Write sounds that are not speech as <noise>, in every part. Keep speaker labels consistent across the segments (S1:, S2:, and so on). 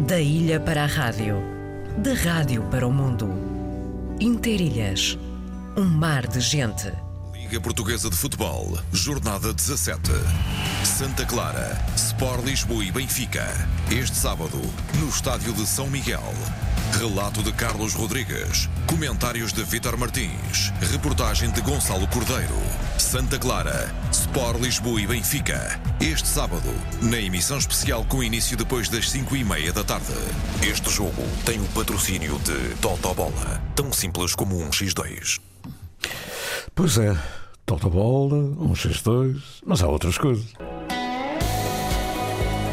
S1: Da ilha para a rádio, da rádio para o mundo. Interilhas, um mar de gente.
S2: Liga Portuguesa de Futebol, Jornada 17. Santa Clara, Sport Lisboa e Benfica. Este sábado, no Estádio de São Miguel. Relato de Carlos Rodrigues. Comentários de Vítor Martins. Reportagem de Gonçalo Cordeiro. Santa Clara, Sport Lisboa e Benfica. Este sábado, na emissão especial com início depois das 5 e meia da tarde. Este jogo tem o patrocínio de Totobola. Tão simples como um X2.
S3: Pois é, Totobola, um X2, mas há outras coisas.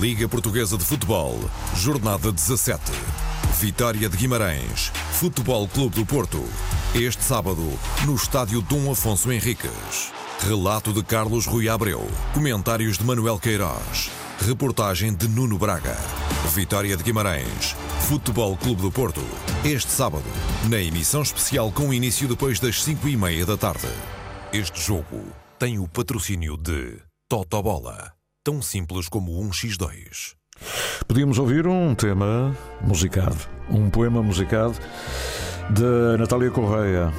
S2: Liga Portuguesa de Futebol, Jornada 17. Vitória de Guimarães, Futebol Clube do Porto. Este sábado, no estádio Dom Afonso Henriques. Relato de Carlos Rui Abreu. Comentários de Manuel Queiroz. Reportagem de Nuno Braga. Vitória de Guimarães, Futebol Clube do Porto. Este sábado, na emissão especial com início depois das 5 e meia da tarde. Este jogo tem o patrocínio de Totobola. Tão simples como um X2.
S3: Podíamos ouvir um tema musicado, um poema musicado de Natália Correia.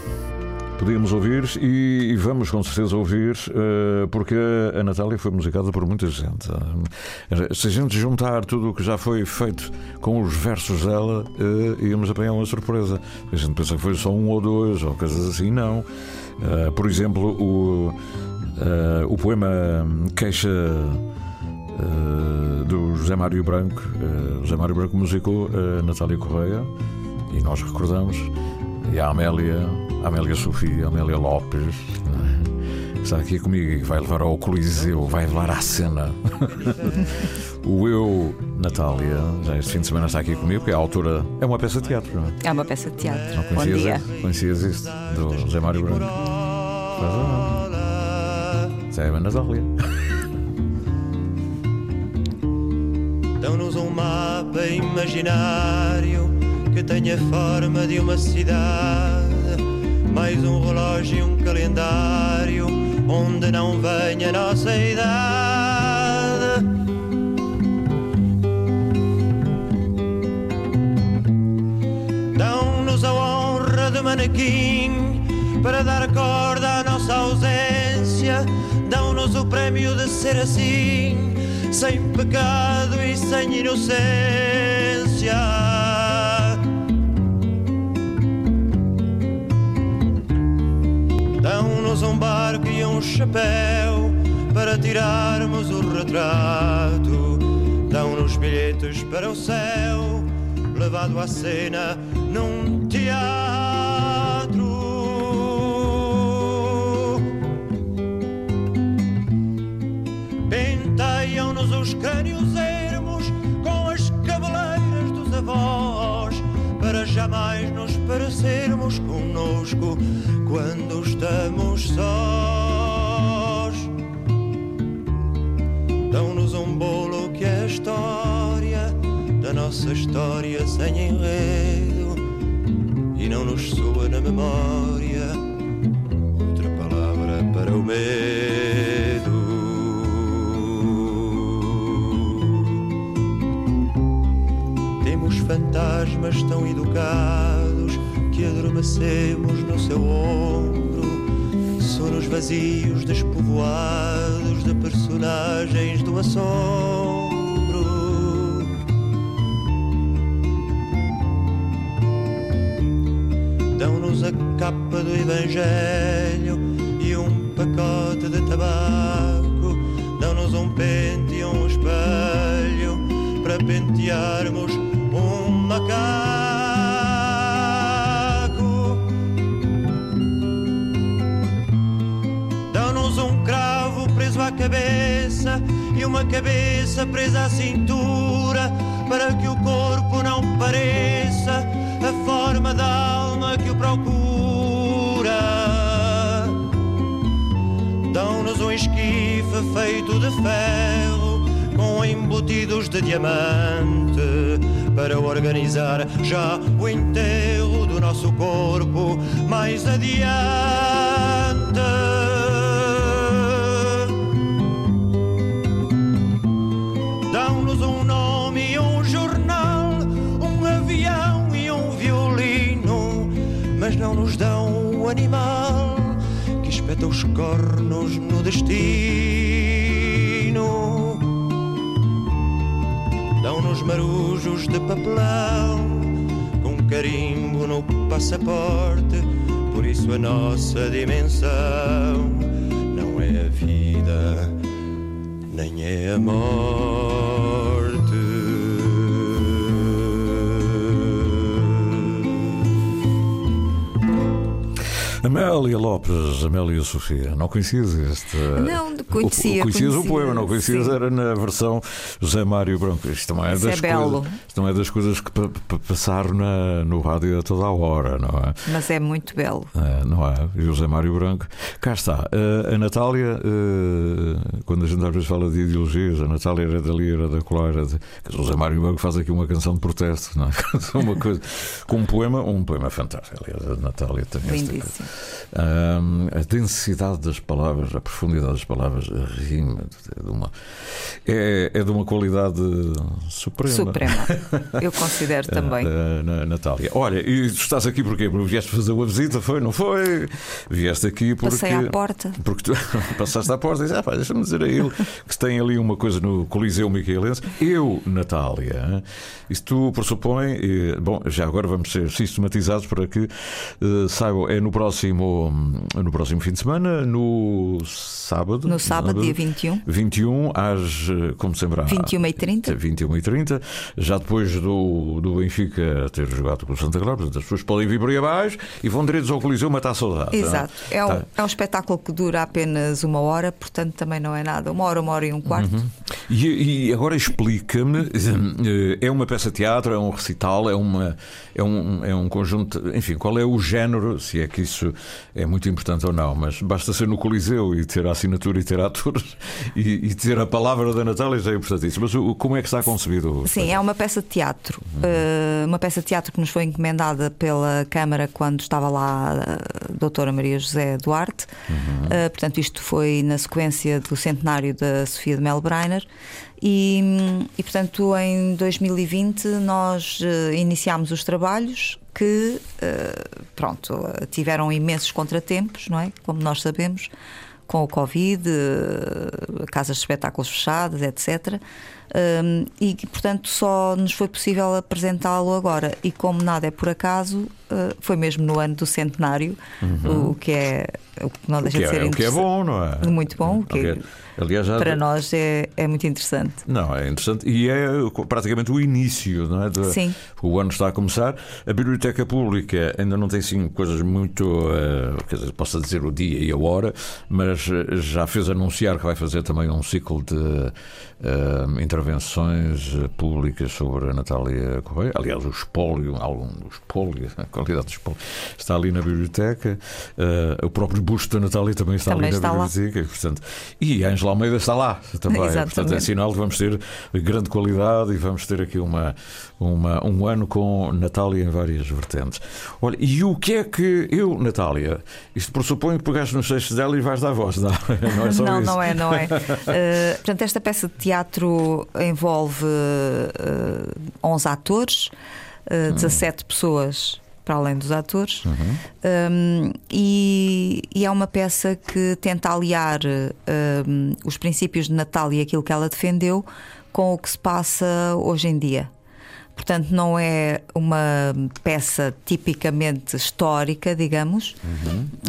S3: Podíamos ouvir e, e vamos com certeza ouvir, uh, porque a Natália foi musicada por muita gente. Uh, se a gente juntar tudo o que já foi feito com os versos dela, uh, íamos apanhar uma surpresa. A gente pensa que foi só um ou dois, ou coisas assim, não. por exemplo, o, o poema Queixa. Uh, do José Mário Branco. Uh, José Mário Branco musicou a Natália Correia e nós recordamos. E a Amélia, a Amélia Sofia, a Amélia Lopes, é? está aqui comigo e vai levar ao Coliseu, vai levar à cena. <laughs> o Eu, Natália, já este fim de semana está aqui comigo, que é a autora. É uma peça de teatro, não é?
S4: É uma peça de teatro.
S3: Não
S4: Bom dia.
S3: Conhecias isto? Do José Mário Branco? Isso é a Natália. <laughs>
S5: Dão-nos um mapa imaginário que tenha forma de uma cidade, mais um relógio e um calendário onde não venha a nossa idade. Dão-nos a honra de manequim para dar corda à nossa ausência. Dão-nos o prémio de ser assim sem pecado e sem inocência. Dão-nos um barco e um chapéu para tirarmos o retrato. Dão-nos bilhetes para o céu, levado à cena num os crânios ermos com as cabeleiras dos avós, para jamais nos parecermos conosco quando estamos sós. Dão-nos um bolo que é a história da nossa história sem enredo e não nos soa na memória outra palavra para o medo. Tão educados que adormecemos no seu ombro, sonos vazios despovoados de personagens do assombro. Dão-nos a capa do Evangelho e um pacote de tabaco. Dão-nos um pente e um espelho para pentearmos à cabeça e uma cabeça presa à cintura para que o corpo não pareça a forma da alma que o procura. Dão-nos um esquife feito de ferro com embutidos de diamante para organizar já o enterro do nosso corpo mais adiante. Animal que espeta os cornos no destino. Dão-nos marujos de papelão, com carimbo no passaporte, por isso a nossa dimensão não é a vida nem é a morte.
S3: Amélia Lopes, Amélia Sofia, não conhecias este.
S4: Não, conhecia.
S3: O, conhecias
S4: conhecia,
S3: o poema, não conhecias,
S4: sim.
S3: era na versão José Mário Branco. Isto não é,
S4: Isso
S3: das
S4: é
S3: coisas, isto não é das coisas que pa- pa- passaram na, no rádio a toda a hora, não é?
S4: Mas é muito belo.
S3: É, não é? E José Mário Branco. Cá está. Eh, a Natália, eh, quando a gente às vezes fala de ideologias, a Natália era dali, era da colar. Era de... José Mário Branco faz aqui uma canção de protesto, não é? <laughs> uma coisa, com um poema, um poema fantástico. Aliás, a Natália tem esta coisa. Ahm, a densidade das palavras, a profundidade das palavras, a rima é de uma, é, é de uma qualidade suprema.
S4: Suprema. <laughs> Eu considero também.
S3: Ah, na- Natália. Olha, e tu estás aqui porquê? Porque vieste fazer uma visita, foi? Não foi? Vieste aqui porque.
S4: Passei à porta.
S3: Porque tu <laughs> passaste à porta e disse: ah, deixa-me dizer a ele que tem ali uma coisa no Coliseu Micaelense. Eu, Natália, isso tu pressupõe. Bom, já agora vamos ser sistematizados para que eh, saibam. É no próximo, no próximo fim de semana, no sábado.
S4: No sábado, dia 21.
S3: 21, às, como sempre, às
S4: 21h30.
S3: 21 e 30 já depois do, do Benfica ter jogado com o Santa Clara, portanto, as pessoas podem vir por aí abaixo e vão direitos ao Coliseu matar a saudade.
S4: Exato. É um,
S3: Tá.
S4: é um espetáculo que dura apenas uma hora, portanto também não é nada. Uma hora, uma hora e um quarto.
S3: Uhum. E, e agora explica-me: eh, é uma peça de teatro, é um recital, é, uma, é, um, é um conjunto. Enfim, qual é o género? Se é que isso é muito importante ou não, mas basta ser no Coliseu e ter a assinatura e ter atores e, e ter a palavra da Natália já é importantíssimo. Mas o- como é que está concebido?
S4: Sim, é uma peça de teatro. Uh, uma peça de teatro que nos foi encomendada pela Câmara quando estava lá a doutora Maria José Duarte. Uh, portanto, isto foi na sequência do centenário da Sofia de Mel Breiner. E, e, portanto, em 2020 nós uh, iniciámos os trabalhos que, uh, pronto, tiveram imensos contratempos, não é? Como nós sabemos com o Covid, eh, casas de espetáculos fechadas, etc. Um, e que, portanto, só nos foi possível apresentá-lo agora. E como nada é por acaso, eh, foi mesmo no ano do centenário, o que é o que não deixa
S3: que,
S4: de ser
S3: é, o que é bom, não é?
S4: Muito bom, o que
S3: Ok. Aliás, já
S4: para nós é, é muito interessante.
S3: Não, é interessante e é praticamente o início, não é? De-
S4: Sim.
S3: O ano está a começar. A Biblioteca Pública ainda não tem sim coisas muito, eh, quer dizer, posso dizer o dia e a hora, mas já fez anunciar que vai fazer também um ciclo de eh, intervenções eh, públicas sobre a Natália Correia. Aliás, o espólio, algum do espólio, <laughs> a qualidade do espólio, está ali na biblioteca. Eh, o próprio busto da Natália também está
S4: Também
S3: ali
S4: está
S3: na
S4: lá.
S3: biblioteca. E, portanto, e a Angela Almeida está lá também.
S4: Exatamente.
S3: Portanto, é sinal que vamos ter grande qualidade e vamos ter aqui uma, uma, um ano com Natália em várias vertentes. Olha, e o que é que eu, Natália, isto pressupõe que pegaste nos seixos dela e vais dar voz, não, <laughs> não é só
S4: não,
S3: isso.
S4: não é, não é. Uh, <laughs> portanto, esta peça de teatro envolve uh, 11 atores, uh, 17 pessoas para além dos atores, Um, e, e é uma peça que tenta aliar um, os princípios de Natal e aquilo que ela defendeu com o que se passa hoje em dia. Portanto, não é uma peça tipicamente histórica, digamos,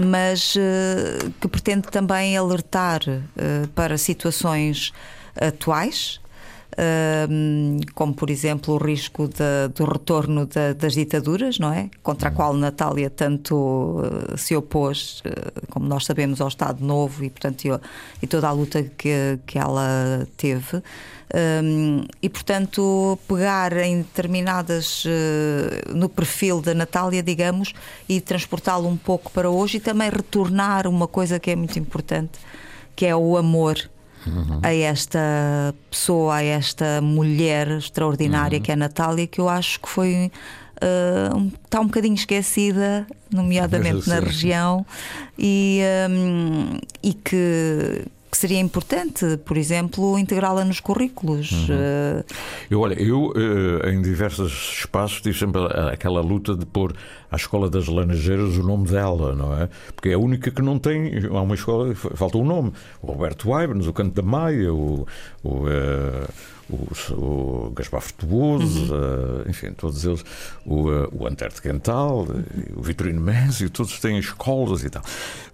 S4: mas eh, que pretende também alertar eh, para situações atuais. Como por exemplo o risco da- do retorno da- das ditaduras, não é? Contra a qual Natália tanto eh, se opôs, eh, como nós sabemos, ao Estado Novo e, portanto, e, e toda a luta que, que ela teve. Um, e portanto pegar em determinadas uh, no perfil da Natália, digamos, e transportá-lo um pouco para hoje e também retornar uma coisa que é muito importante, que é o amor. A esta pessoa, a esta mulher extraordinária que é a Natália, que eu acho que foi uh, um- está um bocadinho esquecida, nomeadamente <laughs> na região, e, um, e que, que seria importante, por exemplo, integrá-la nos currículos. Uh,
S3: Eu, olha, eu eh, em diversos espaços tive sempre aquela luta de pôr à Escola das Laranjeiras o nome dela, não é? Porque é a única que não tem. Há uma escola, fa- falta um nome. O Roberto Weibens, o Canto da Maia, o. o eh, o, o Gaspar Frutuoso, eh, enfim, todos eles, o, eh, o Antero de Quental, eh, o Vitorino Mésio, todos têm escolas e tal.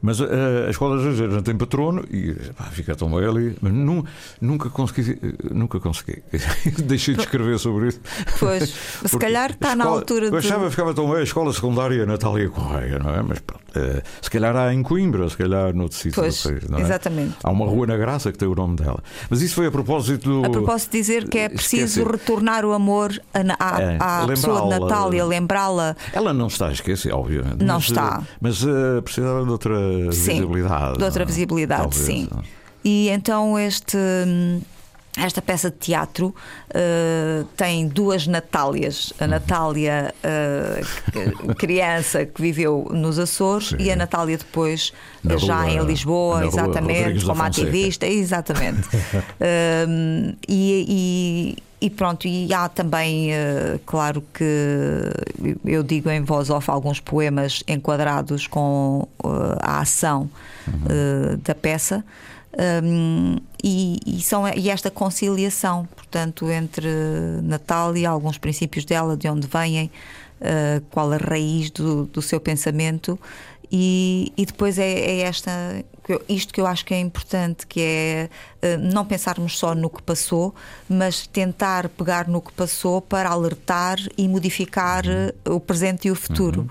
S3: Mas eh, a Escola das Laranjeiras não tem patrono e pá, fica tão bem ali, mas nu- nunca consegui, nunca consegui. <laughs> Deixei de escrever sobre isso.
S4: Pois, se <laughs> calhar está na
S3: escola-
S4: altura
S3: Eu
S4: de.
S3: achava que ficava tão bem a escola secundária Natália Correia, não é? Mas pronto, eh, se calhar há em Coimbra, se calhar noutro sítio
S4: Pois,
S3: país, não é?
S4: exatamente.
S3: Há uma rua na Graça que tem o nome dela. Mas isso foi a propósito do.
S4: A propósito dizer que é preciso
S3: Esqueci.
S4: retornar o amor à,
S3: É,
S4: à pessoa de. Natália, lembrá-la.
S3: Ela não está a esquecer, obviamente.
S4: Não
S3: mas,
S4: está.
S3: eh, Mas eh, precisava de outra
S4: Sim,
S3: visibilidade.
S4: de outra
S3: é?
S4: visibilidade,
S3: Talvez,
S4: sim.
S3: é?
S4: E então este. Esta peça de teatro uh, tem duas Natálias.
S3: Uhum.
S4: A Natália, uh, criança que viveu nos Açores,
S3: Sim.
S4: e a Natália depois,
S3: Na
S4: já
S3: rua-
S4: em Lisboa, exatamente, como ativista, exatamente. Um, <laughs> e, e- e pronto, e há também, uh, claro que eu digo em voz off alguns poemas enquadrados com uh, a ação uh, da peça. Um, e, e são, e esta conciliação, portanto, entre Natália e alguns princípios dela, de onde vêm, uh, qual a raiz do, do seu pensamento, e, e depois é, é esta isto que eu acho que é importante, que é uh, não pensarmos só no que passou, mas tentar pegar no que passou para alertar e modificar uh, o presente e o futuro.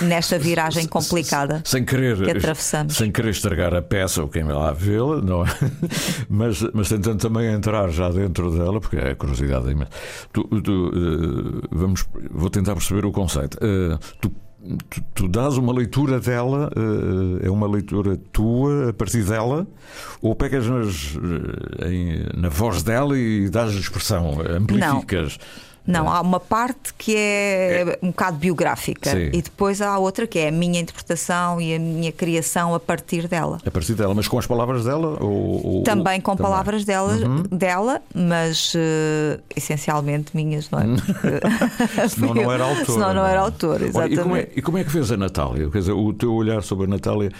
S4: Nesta viragem complicada.
S3: Sem querer,
S4: que atravessamos.
S3: sem querer estragar a peça ou quem vai lá vê-la, não é? <laughs> mas, mas tentando também entrar já dentro dela, porque é a curiosidade imensa. Tu, tu, eh, vamos, vou tentar perceber o conceito. Eh, tu, tu, tu dás uma leitura dela, eh, é uma leitura tua a partir dela, ou pegas nas, em- na voz dela e dás expressão, amplificas?
S4: Não, há uma parte que é, um bocado biográfica
S3: Sim.
S4: e depois há outra que é a minha interpretação e a minha criação a partir dela.
S3: A partir dela, mas com as palavras dela? Ou, ou-
S4: Também com
S3: também?
S4: palavras dela,
S3: Uhum.
S4: dela mas eh, essencialmente minhas, não é? Porque- <laughs>
S3: Senão não era autor.
S4: Senão não era autor,
S3: Olha,
S4: exatamente.
S3: e, como é, e como é que fez a Natália? Quer dizer, o teu olhar sobre a Natália,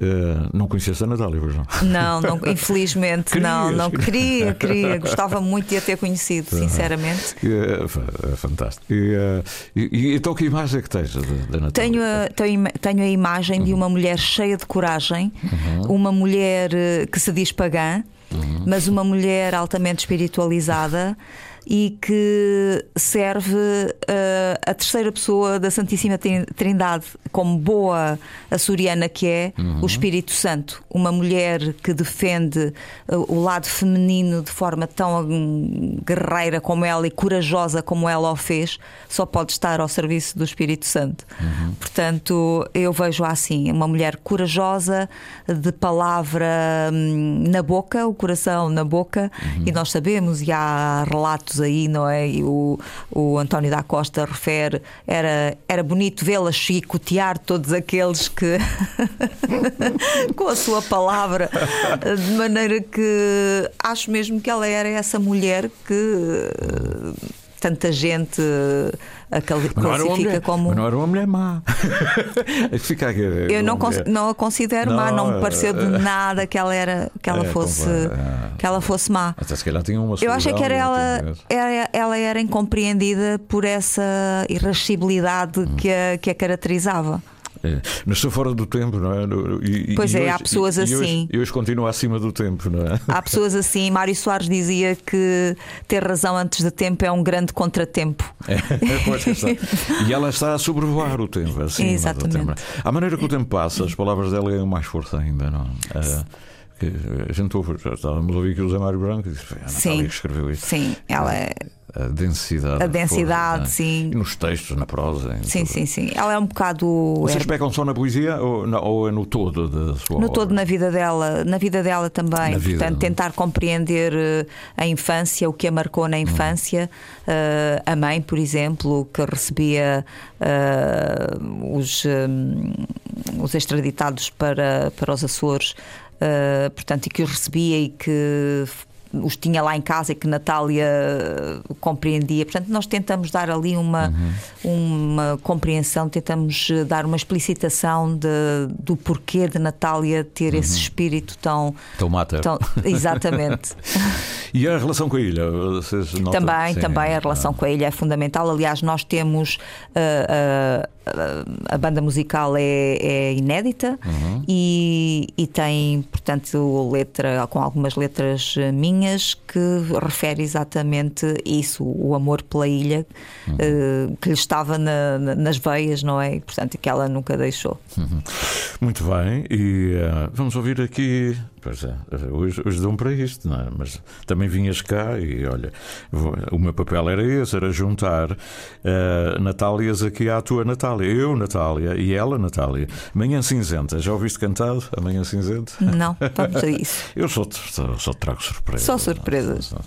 S3: eh, não conhecias a Natália, pois não?
S4: Não, não, infelizmente
S3: Querias,
S4: não, não queria, queria, <laughs> gostava muito de a ter conhecido, sinceramente.
S3: É, fa- é fantástico. E, eh, e- e então, que imagem é que tens da, da Natália?
S4: Tenho a, tenho, tenho a imagem de uma mulher cheia de coragem, uma mulher eh, que se diz pagã, mas uma mulher altamente espiritualizada e que serve eh, a terceira pessoa da Santíssima Trin- Trindade, como boa açoriana que é, o Espírito Santo. Uma mulher que defende eh, o lado feminino de forma tão guerreira como ela e corajosa como ela o fez, só pode estar ao serviço do Espírito Santo. Portanto, eu vejo assim, uma mulher corajosa, de palavra hum, na boca, o coração na boca, e nós sabemos, e há relatos aí, não é? E o, o António da Costa refere, era, era bonito vê-la chicotear todos aqueles que <laughs> com a sua palavra, de maneira que acho mesmo que ela era essa mulher que tanta gente a
S3: não era uma
S4: classifica como.
S3: mas não era uma mulher má. <laughs> Fica aqui,
S4: Eu não,
S3: mulher-
S4: não a considero má, não me pareceu de
S3: Não, eh,
S4: nada que ela era que ela
S3: É,
S4: fosse
S3: é.
S4: que ela fosse má.
S3: Até se calhar tinha uma
S4: Eu achei que era ela,
S3: não
S4: era, ela era incompreendida por essa irascibilidade
S3: Hum.
S4: que a, que a caracterizava.
S3: É, Nasceu fora do tempo, não é? E-
S4: Pois
S3: e
S4: é,
S3: hoje-
S4: há pessoas
S3: e- e
S4: assim.
S3: hoje- E hoje continua acima do tempo, não é?
S4: Há pessoas assim, Mário Soares dizia que ter razão antes de tempo é um grande contratempo.
S3: É, está. E ela está a sobrevoar o tempo, assim.
S4: Exatamente.
S3: À maneira que o tempo passa, as palavras dela ganham mais força ainda, não? é? Que a gente ouve, já estávamos a ouvir que o Zé Mário Branco disse: "Foi a Natália
S4: Sim.
S3: que escreveu isto.
S4: Sim, ela é.
S3: A densidade.
S4: A densidade,
S3: força,
S4: sim.
S3: Nos textos, na prosa.
S4: Sim,
S3: tudo.
S4: sim, sim. Ela é um bocado.
S3: Vocês
S4: é-
S3: pegam só na poesia ou, na- ou é no todo da sua
S4: No
S3: obra?
S4: todo na vida dela, na vida dela também.
S3: Na vida,
S4: Portanto,
S3: não é?
S4: tentar compreender eh, a infância, o que a marcou na infância. Eh, a mãe, por exemplo, que recebia eh, os, hum, os extraditados para, para os Açores, eh, portanto, e que os recebia e que os tinha lá em casa e que Natália eh, compreendia. Portanto, nós tentamos dar ali uma, uma compreensão, tentamos eh, dar uma explicitação de, do porquê de Natália ter esse espírito tão.
S3: Então mata.
S4: tão exatamente. <laughs>
S3: E a relação com a ilha? Vocês notam?
S4: também,
S3: Sim.
S4: também a relação com a ilha é fundamental. Aliás, nós temos ah, ah, ah, a banda musical é, é inédita
S3: Uhum.
S4: e, e tem, portanto, letra com algumas letras eh, minhas que refere exatamente isso, o amor pela ilha
S3: Uhum.
S4: eh, que lhe estava na- na- nas veias, não é? E, portanto, que ela nunca deixou.
S3: Muito bem, e eh, vamos ouvir aqui. Pois é, hoje, hoje dão para isto, não é? Mas também vinhas cá e olha, o meu papel era esse: era juntar eh, Natálias aqui à tua Natália. Eu, Natália, e ela, Natália. Manhã Cinzenta, já ouviste cantado? A Manhã Cinzenta?
S4: Não, vamos a isso. <laughs>
S3: Eu só, te- só, só trago surpresas.
S4: Só surpresas.
S3: Só-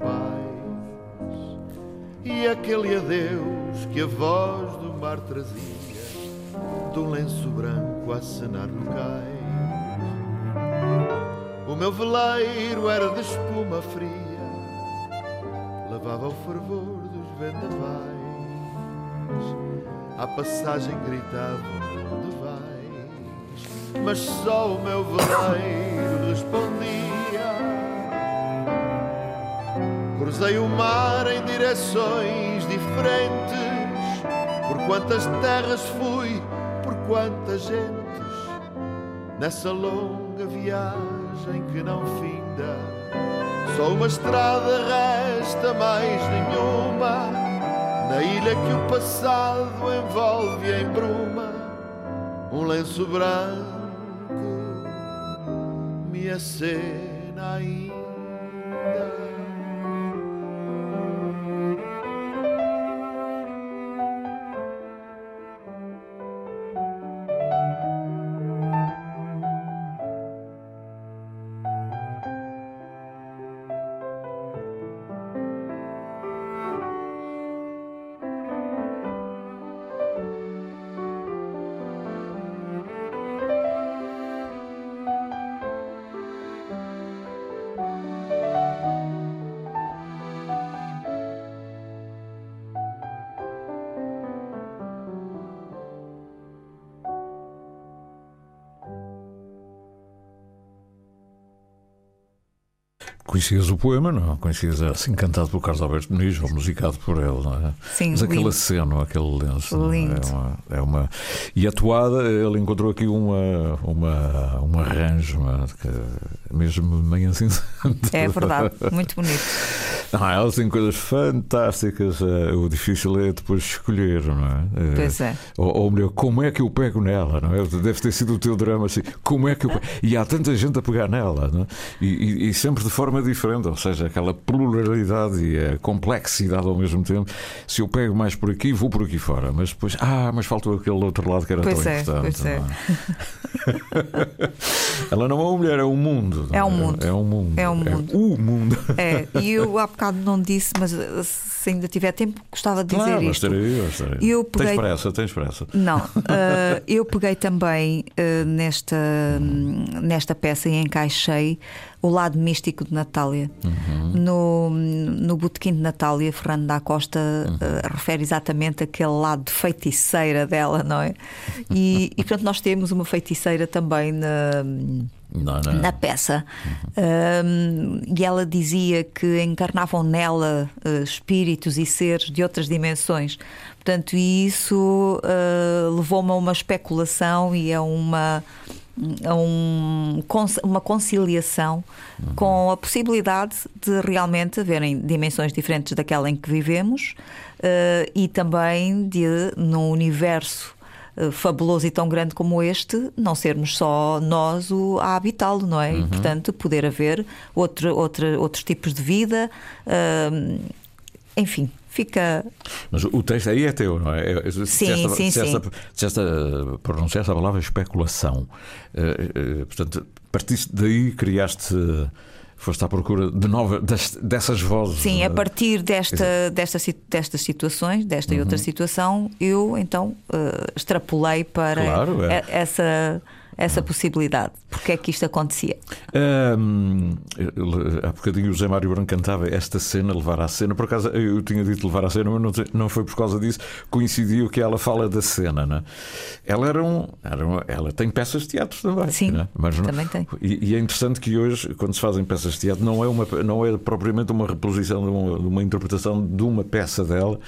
S6: de pais e aquele adeus que a voz do mar trazia do lenço branco a acenar no cais. O meu veleiro era de espuma fria, lavava o fervor dos vendavais. À passagem gritavam onde vais, mas só o meu veleiro respondia. Cruzei o mar em direções diferentes, por quantas terras fui, por quantas gentes, nessa longa viagem que não finda. Só uma estrada resta, mais nenhuma. Na ilha que o passado envolve em bruma, um lenço branco me acena ainda.
S3: Conhecias o poema, não? Conhecias assim cantado por Carlos Alberto Muniz ou musicado por ele, não é?
S4: Sim,
S3: Mas aquele
S4: lindo.
S3: aceno, aquele lenço. é?
S4: Lindo.
S3: É uma, é uma. E atuada, ele encontrou aqui uma, uma, um arranjo, é? Que- mesmo manhã cinzenta.
S4: É verdade, muito bonito. <laughs>
S3: Não, ela tem coisas fantásticas. eh, O difícil é depois escolher, não é? Eh,
S4: Pois é.
S3: Ou, ou melhor, como é que eu pego nela, não é? Deve ter sido o teu drama assim. Como é que eu pego? E há tanta gente a pegar nela, não é? E, e- e sempre de forma diferente, ou seja, aquela pluralidade e a complexidade ao mesmo tempo. Se eu pego mais por aqui, vou por aqui fora, mas depois, ah, mas faltou aquele outro lado que era
S4: Pois
S3: tão
S4: é,
S3: importante.
S4: pois é. <laughs>
S3: é? <laughs> ela não é uma mulher, é um mundo.
S4: É um mundo.
S3: É um mundo.
S4: É um mundo.
S3: o mundo.
S4: É, e eu <laughs> há bocado não disse, mas uh, se ainda tiver tempo, gostava de dizer
S3: Claro,
S4: isto.
S3: estarei, estarei.
S4: Eu
S3: Tens
S4: peguei-
S3: pressa, tens pressa.
S4: Não, <laughs> eh, eu peguei também eh, nesta, hum, nesta peça e encaixei o lado místico de Natália. No, no Botequim de Natália, Fernando da Costa eh, refere exatamente aquele lado de feiticeira dela, não é? E, <laughs> e portanto, nós temos uma feiticeira também na
S3: Não, não.
S4: na peça. Um, e ela dizia que encarnavam nela uh, espíritos e seres de outras dimensões. Portanto, isso uh, levou-me a uma especulação e a uma. A um, uma conciliação uhum. com a possibilidade de realmente haverem dimensões diferentes daquela em que vivemos uh, e também de, num universo eh, fabuloso e tão grande como este, não sermos só nós o, a habitá-lo, não é? Uhum. E, portanto, poder haver outro, outro, outros tipos de vida, uh, enfim. Fica.
S3: Mas o texto aí é teu, não é?
S4: Sim, se esta, sim,
S3: se esta, se esta, pronunciaste a palavra especulação. Uh, uh, portanto, partiste daí, criaste foste à procura de nova das, dessas vozes.
S4: Sim, a é? partir desta, desta, destas situações, desta uhum. e outra uhum. situação, eu então extrapolei para claro, é. essa essa possibilidade. Porque é que isto acontecia? Um,
S3: há bocadinho o José Mário Branco cantava esta cena, levar à cena. Por acaso eu tinha dito levar à cena, mas não, não foi por causa disso. Coincidiu que ela fala da cena. Né? Ela era um, era Ela tem peças de teatro também.
S4: Sim,
S3: né?
S4: mas não, também tem.
S3: E, e, é interessante que hoje, quando se fazem peças de teatro, não é, uma, não é propriamente uma reposição de uma, de uma interpretação de uma peça dela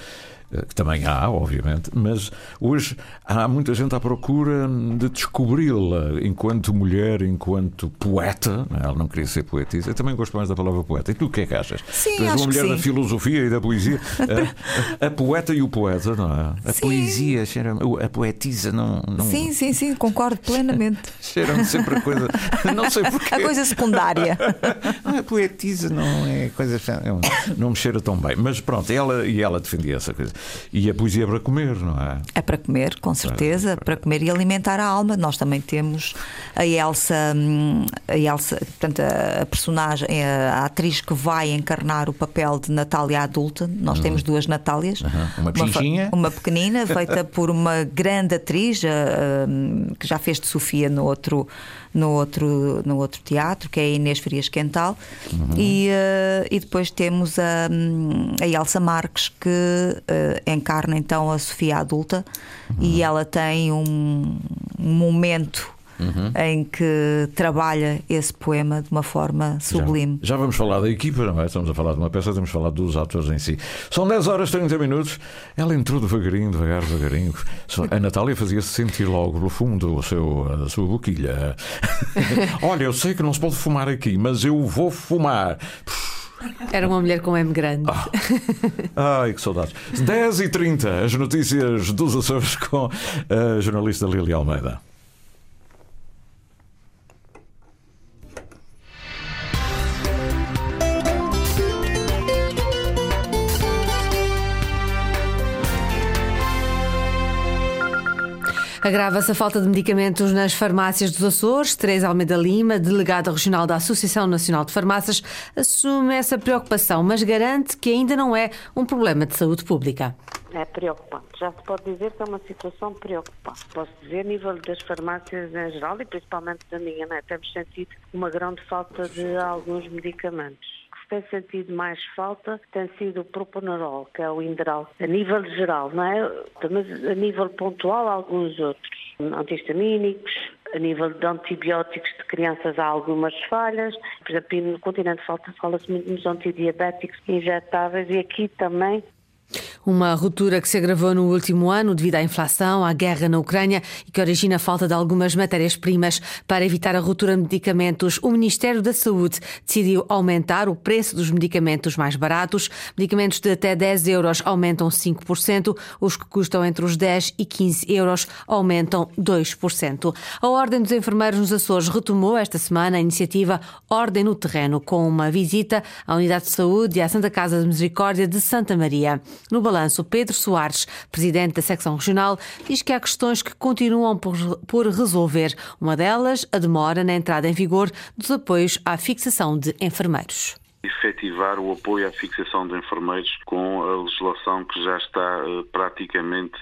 S3: que também há, obviamente, mas hoje há muita gente à procura de descobri-la enquanto mulher, enquanto poeta. É? Ela não queria ser poetisa. Eu também gosto mais da palavra poeta. E tu o que é que achas?
S4: Sim,
S3: tu és uma mulher
S4: da
S3: filosofia e da poesia. a, <laughs> a, a, poeta e o poeta, não é? A sim. poesia, a poetisa, não, não.
S4: Sim, sim, sim, concordo plenamente. <laughs>
S3: Cheiram sempre a coisa. Não sei <laughs> porquê.
S4: A coisa secundária.
S3: Não, a poetisa não é coisa. Não me cheira tão bem. Mas pronto, ela, e ela defendia essa coisa. E a poesia é para comer, não é?
S4: É para comer, com certeza, é, para comer e alimentar a alma. Nós também temos a Elsa, hum, a Elsa, portanto, a personagem, a atriz que vai encarnar o papel de Natália adulta. Nós uhum. temos duas Natálias. Uhum.
S3: Uma
S4: uma, uma pequenina, feita por uma grande atriz hum, que já fez de Sofia no outro no outro, no outro teatro, que é a Inês Frias Quental, uhum. e, uh, e depois temos a, a Elsa Marques, que uh, encarna então a Sofia adulta, uhum. e ela tem um, um momento uhum. em que trabalha esse poema de uma forma sublime.
S3: Já, já, vamos falar da equipa, não é? Estamos a falar de uma peça, temos falar dos atores em si. São 10 horas e 30 minutos. Ela entrou devagarinho, devagar, devagarinho. A Natália fazia-se sentir logo no fundo o seu, a sua boquilha. <laughs> Olha, eu sei que não se pode fumar aqui, mas eu vou fumar.
S7: Era uma mulher com M grande.
S3: Ah. Ai, que saudades. 10 e 30 as notícias dos Açores com a jornalista Lili Almeida.
S7: Agrava-se a falta de medicamentos nas farmácias dos Açores. Teresa Almeida Lima, delegada regional da Associação Nacional de Farmácias, assume essa preocupação, mas garante que ainda não é um problema de saúde pública.
S8: É preocupante. Já se pode dizer que é uma situação preocupante. Posso dizer, a nível das farmácias em geral e principalmente da minha, né? temos sentido uma grande falta de alguns medicamentos tem sentido mais falta tem sido o Proponerol, que é o Inderal, a nível geral, não é? Mas a nível pontual, alguns outros. Antihistamínicos, a nível de antibióticos de crianças há algumas falhas. Por exemplo, no continente fala-se muito nos antidiabéticos injetáveis e aqui também
S7: uma ruptura que se agravou no último ano devido à inflação, à guerra na Ucrânia e que origina a falta de algumas matérias-primas. Para evitar a ruptura de medicamentos, o Ministério da Saúde decidiu aumentar o preço dos medicamentos mais baratos. Medicamentos de até 10 euros aumentam 5%, os que custam entre os 10 e 15 euros aumentam 2%. A Ordem dos Enfermeiros nos Açores retomou esta semana a iniciativa Ordem no Terreno, com uma visita à Unidade de Saúde e à Santa Casa de Misericórdia de Santa Maria. No balanço, Pedro Soares, presidente da secção regional, diz que há questões que continuam por, por resolver. Uma delas, a demora na entrada em vigor dos apoios à fixação de enfermeiros
S9: efetivar o apoio à fixação de enfermeiros com a legislação que já está uh, praticamente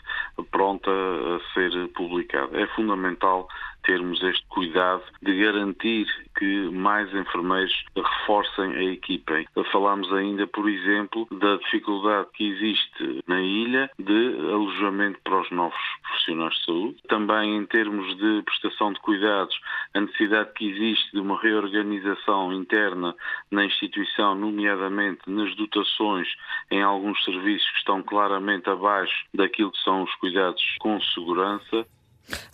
S9: pronta a ser publicada. É fundamental termos este cuidado de garantir que mais enfermeiros reforcem a equipa. Falámos ainda, por exemplo, da dificuldade que existe na ilha de alojamento para os novos profissionais de saúde. Também em termos de prestação de cuidados, a necessidade que existe de uma reorganização interna na instituição, nomeadamente nas dotações em alguns serviços que estão claramente abaixo daquilo que são os cuidados com segurança.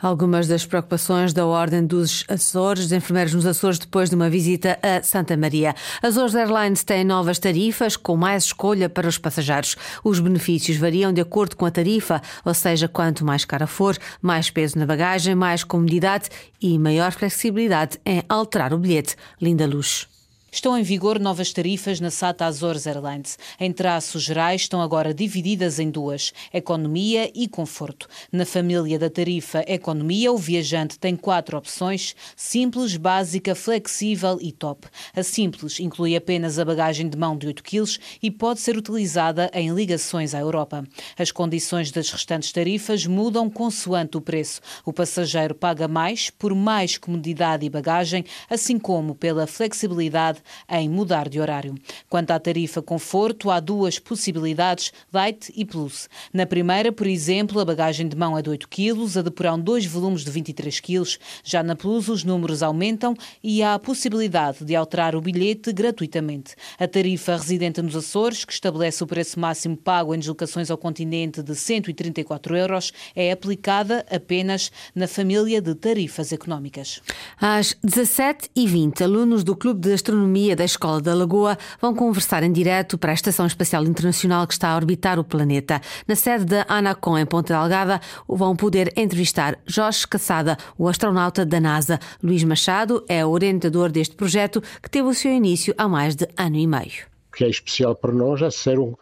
S7: Algumas das preocupações da Ordem dos Açores, dos enfermeiros nos Açores, depois de uma visita a Santa Maria. Açores Airlines tem novas tarifas, com mais escolha para os passageiros. Os benefícios variam de acordo com a tarifa, ou seja, quanto mais cara for, mais peso na bagagem, mais comodidade e maior flexibilidade em alterar o bilhete. Linda Luz.
S10: Estão em vigor novas tarifas na SATA Azores Airlines. Em traços gerais, estão agora divididas em duas: economia e conforto. Na família da tarifa economia, o viajante tem quatro opções: simples, básica, flexível e top. A simples inclui apenas a bagagem de mão de 8 kg e pode ser utilizada em ligações à Europa. As condições das restantes tarifas mudam consoante o preço. O passageiro paga mais por mais comodidade e bagagem, assim como pela flexibilidade em mudar de horário. Quanto à tarifa conforto, há duas possibilidades, Light e Plus. Na primeira, por exemplo, a bagagem de mão é de 8 kg, a de porão dois volumes de 23 kg. Já na Plus, os números aumentam e há a possibilidade de alterar o bilhete gratuitamente. A tarifa residente nos Açores, que estabelece o preço máximo pago em deslocações ao continente de 134 euros, é aplicada apenas na família de tarifas económicas.
S7: Às 17h20, alunos do Clube de Astronomia Astronomia da Escola da Lagoa vão conversar em direto para a Estação Espacial Internacional que está a orbitar o planeta. Na sede da Anacom, em Ponta Delgada, vão poder entrevistar Jorge Caçada, o astronauta da NASA. Luís Machado é o orientador deste projeto que teve o seu início há mais de ano e meio.
S11: O que é especial para nós é ser um,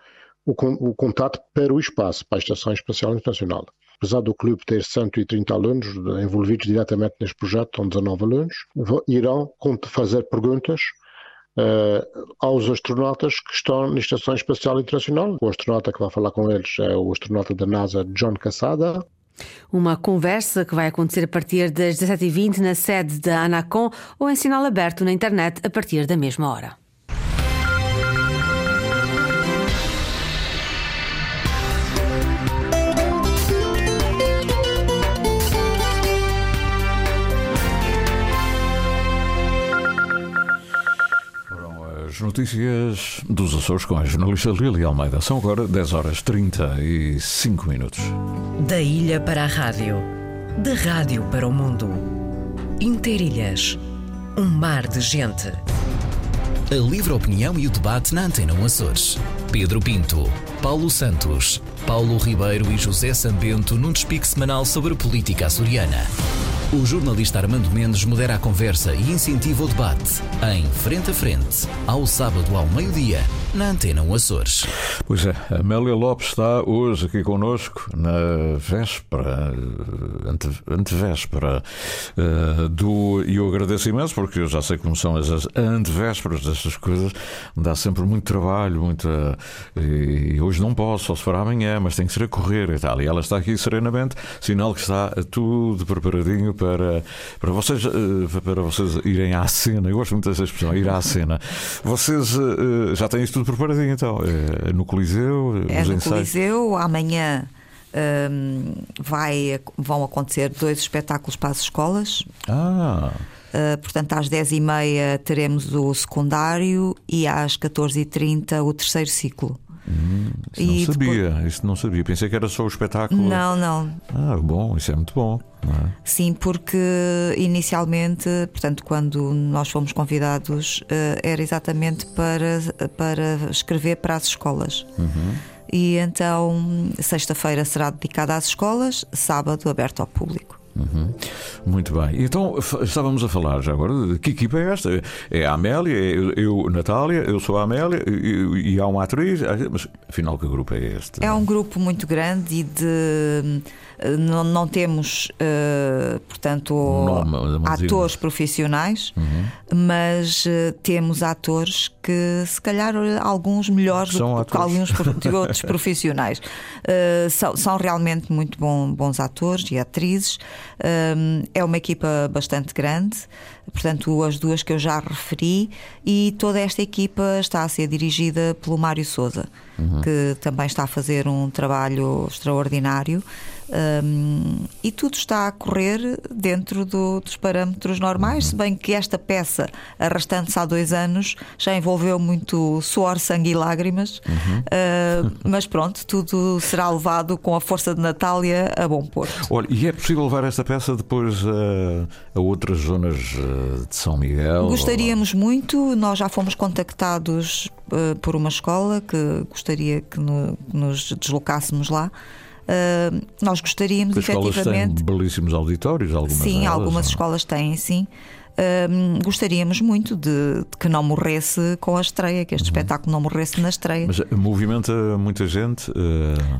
S11: o, o contato para o espaço, para a Estação Espacial Internacional apesar do clube ter 130 alunos envolvidos diretamente neste projeto, são 19 alunos, irão fazer perguntas uh, aos astronautas que estão na Estação Espacial Internacional. O astronauta que vai falar com eles é o astronauta da NASA, John Cassada.
S7: Uma conversa que vai acontecer a partir das 17h20 na sede da Anacom ou em sinal aberto na internet a partir da mesma hora.
S3: As notícias dos Açores com a jornalista Lili Almeida. São agora 10 horas 35 minutos.
S1: Da ilha para a rádio, da rádio para o mundo. Interilhas, um mar de gente.
S12: A livre opinião e o debate na Antena Açores. Pedro Pinto, Paulo Santos, Paulo Ribeiro e José Sambento num despique semanal sobre política açoriana. O jornalista Armando Mendes modera a conversa e incentiva o debate em Frente a Frente, ao sábado ao meio-dia, na Antena Açores.
S3: Pois é, Amélia Lopes está hoje aqui connosco na véspera, ante, antevéspera uh, do. E eu agradeço imenso porque eu já sei como são as, as antevésperas destas coisas, dá sempre muito trabalho, muita. E hoje não posso, só se for amanhã, mas tem que ser a correr e tal. E ela está aqui serenamente, sinal que está tudo preparadinho para, para, vocês, uh, para vocês irem à cena. Eu gosto muito dessa expressão, ir à cena. Vocês uh, já têm isto tudo preparadinho então? É no Coliseu?
S4: É no ensaios? Coliseu, amanhã. Um, vai, vão acontecer dois espetáculos para as escolas.
S3: Ah.
S4: Uh, portanto, às 10h30 teremos o secundário e às 14h30 o terceiro ciclo.
S3: Hum, isso não sabia, depois... isso não sabia. Pensei que era só o espetáculo.
S4: Não, não.
S3: Ah, bom, isso é muito bom. É?
S4: Sim, porque inicialmente, portanto, quando nós fomos convidados, uh, era exatamente para, para escrever para as escolas.
S3: Uhum.
S4: E então, sexta-feira será dedicada às escolas, sábado aberto ao público.
S3: Uhum. Muito bem. Então estávamos a falar já agora de que equipa é esta? É a Amélia, é eu, Natália, eu sou a Amélia e, e há uma atriz, mas afinal que grupo é este?
S4: É um grupo muito grande e de não, não temos, uh, portanto, atores profissionais,
S3: uhum.
S4: mas uh, temos atores que, se calhar, alguns melhores do que alguns de outros <laughs> profissionais. Uh, são, são, realmente muito bom, bons atores e atrizes. é uma equipa bastante grande, portanto, as duas que eu já referi, e toda esta equipa está a ser dirigida pelo Mário Souza, uhum. que também está a fazer um trabalho extraordinário. Um, e tudo está a correr dentro do, dos parâmetros normais, se bem que esta peça, arrastando-se há dois anos, já envolveu muito suor, sangue e lágrimas, uhum. uh, mas pronto, tudo será levado com a força de Natália a bom porto.
S3: Olha, e é possível levar esta peça depois a, a outras zonas de São Miguel?
S4: Gostaríamos ou... muito, nós já fomos contactados uh, por uma escola que gostaria que, no, que nos deslocássemos lá. Uh, nós gostaríamos
S3: As
S4: efetivamente.
S3: Têm belíssimos auditórios, algumas
S4: Sim,
S3: delas,
S4: algumas
S3: não?
S4: escolas têm, sim. Uh, gostaríamos muito de, de, que não morresse com a estreia, que este uhum. espetáculo não morresse na estreia.
S3: Mas movimenta muita gente? Uh...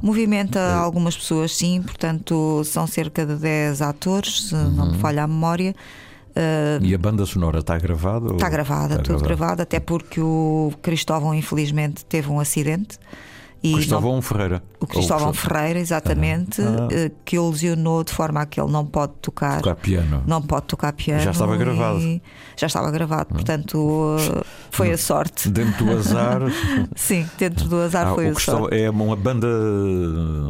S4: Movimenta uh... algumas pessoas, sim, portanto são cerca de 10 atores, se uhum. não me uhum. falha a memória.
S3: e a banda sonora está gravada?
S4: Está gravada, está tudo gravado. gravado, até porque o Cristóvão, infelizmente, teve um acidente.
S3: E Cristóvão não, Ferreira.
S4: O Cristóvão Ferreira, exatamente, ah, ah. que lesionou de forma a que ele não pode tocar.
S3: Tocar piano.
S4: Não pode tocar piano.
S3: Já estava gravado.
S4: Já estava gravado, ah. portanto foi a sorte. <laughs>
S3: Dentro do azar. <laughs>
S4: Sim, dentro do azar ah, foi a sorte.
S3: É uma banda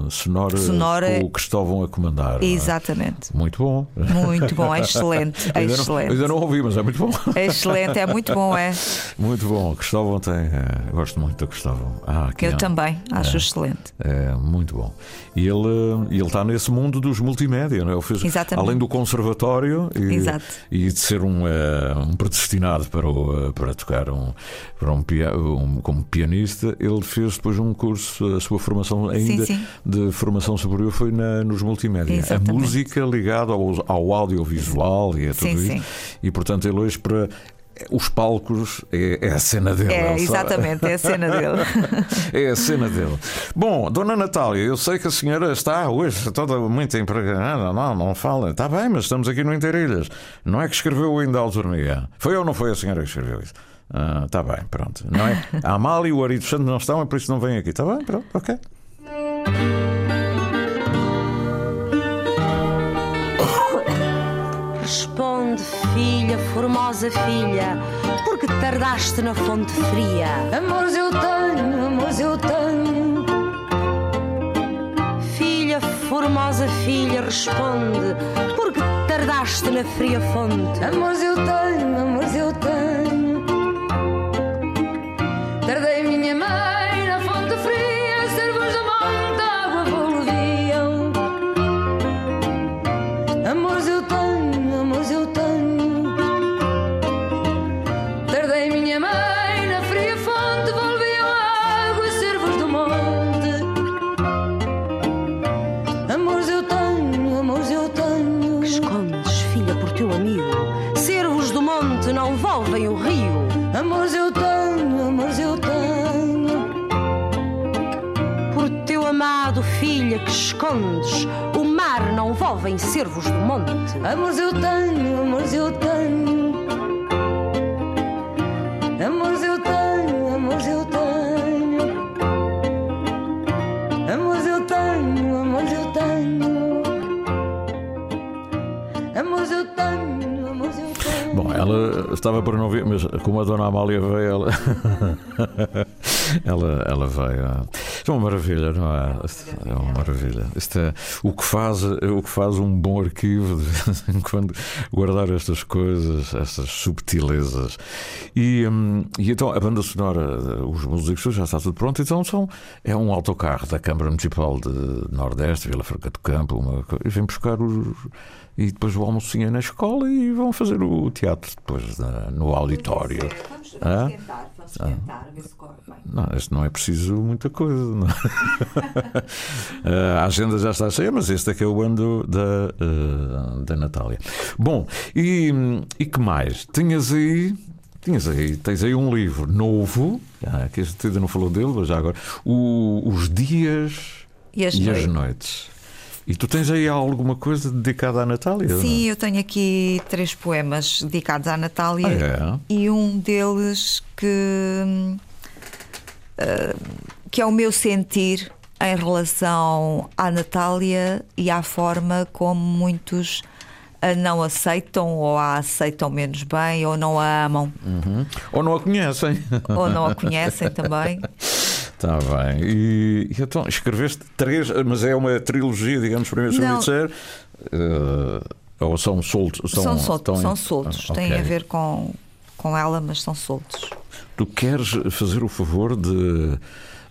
S3: sonora, sonora com o Cristóvão a comandar.
S4: Exatamente.
S3: Muito bom.
S4: Muito bom, é excelente. É <laughs>
S3: ainda,
S4: excelente.
S3: Não, ainda não ouvi, mas é muito bom.
S4: É excelente, é muito bom, é.
S3: Muito bom. O Cristóvão tem. É, gosto muito do Cristóvão. Ah,
S4: Eu também, acho é, excelente.
S3: É muito bom. E ele, ele está nesse mundo dos multimédia, não é? Ele fez,
S4: Exatamente.
S3: além do conservatório e, e de ser um, uh, um predestinado para, o, uh, para tocar um, para um, um, como pianista, ele fez depois um curso, a sua formação ainda sim, sim. de formação superior foi na, nos multimédia. A música ligada ao, ao audiovisual e a tudo sim, isso. E portanto ele hoje para os palcos é, é, a cena dele.
S4: É, exatamente, é a cena dele. <laughs>
S3: é a cena dele. Bom, Dona Natália, eu sei que a senhora está hoje toda muito empregada. Não, não, fala. Está bem, mas estamos aqui no Interilhas. Não é que escreveu ainda a autonomia. Foi ou não foi a senhora que escreveu isso? Está ah, bem, pronto. Não é? A Amália e o Arito Santos não estão, é por isso não vêm aqui. Está bem, pronto, ok.
S13: Responde, filha, formosa filha, porque tardaste na fonte fria. Amores eu tenho, amores eu tenho. Filha, formosa filha, responde, porque tardaste na fria fonte. Amores eu tenho, amores eu tenho. Tardei minha mãe monte. Amores eu tenho, amores eu tenho. Amores eu tenho, amores eu tenho. Amores eu tenho, amores eu tenho. Amores eu tenho, amores eu tenho.
S3: Bom, ela estava para não ver, mas como a Dona Amália veio, ela, <laughs> ela, ela veio. É uma maravilha, não é? É uma maravilha. Isto é, o, que faz, o que faz um bom arquivo de quando guardar estas coisas, estas subtilezas. E, hum, e então a banda sonora, os músicos, já está tudo pronto. Então são, é um autocarro da Câmara Municipal de Nordeste, Vila Franca do Campo, uma, e vem buscar os e depois o almocinho na escola e vão fazer o teatro depois na, no auditório.
S4: Vamos, vamos tentar, vamos tentar, ver se corre bem.
S3: Não, isto não é preciso muita coisa. Não. <laughs> a agenda já está cheia, mas este é que é o ano da, uh, da Natália. Bom, e, e que mais? Tinhas aí. Tinhas aí, tens aí um livro novo, ah, que a gente ainda não falou dele, mas já agora. O, os dias
S4: e as,
S3: e as noites. E tu tens aí alguma coisa dedicada à Natália?
S4: Sim, eu tenho aqui três poemas dedicados à Natália
S3: ah, é?
S4: e um deles que, uh, que é o meu sentir em relação à Natália e à forma como muitos a não aceitam ou a aceitam menos bem ou não a amam.
S3: Uhum. Ou não a conhecem.
S4: Ou não a conhecem também. <laughs>
S3: Está bem. E, e, então escreveste três, mas é uma trilogia, digamos, primeiro, segundo e terceiro. Uh, ou são soltos?
S4: São, são soltos, são soltos. Ah, okay. Têm a ver com, com ela, mas são soltos.
S3: Tu queres fazer o favor de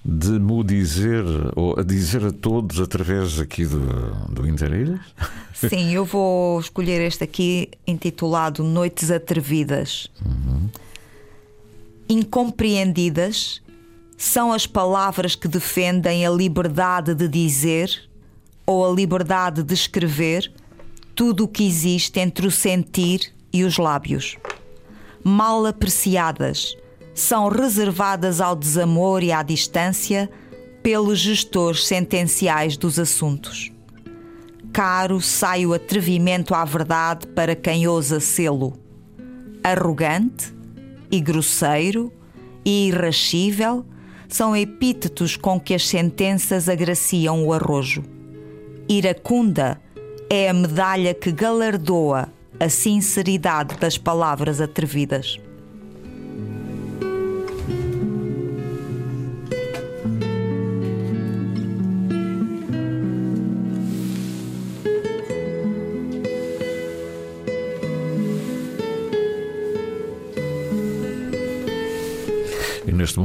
S3: de me dizer, ou a dizer a todos através aqui do, do Interilhas? <laughs>
S4: Sim, eu vou escolher este aqui intitulado Noites Atrevidas. Uhum. Incompreendidas são as palavras que defendem a liberdade de dizer ou a liberdade de escrever tudo o que existe entre o sentir e os lábios. Mal apreciadas são reservadas ao desamor e à distância pelos gestores sentenciais dos assuntos. Caro sai o atrevimento à verdade para quem ousa sê-lo. Arrogante e grosseiro e irrascível são epítetos com que as sentenças agraciam o arrojo. Iracunda é a medalha que galardoa a sinceridade das palavras atrevidas.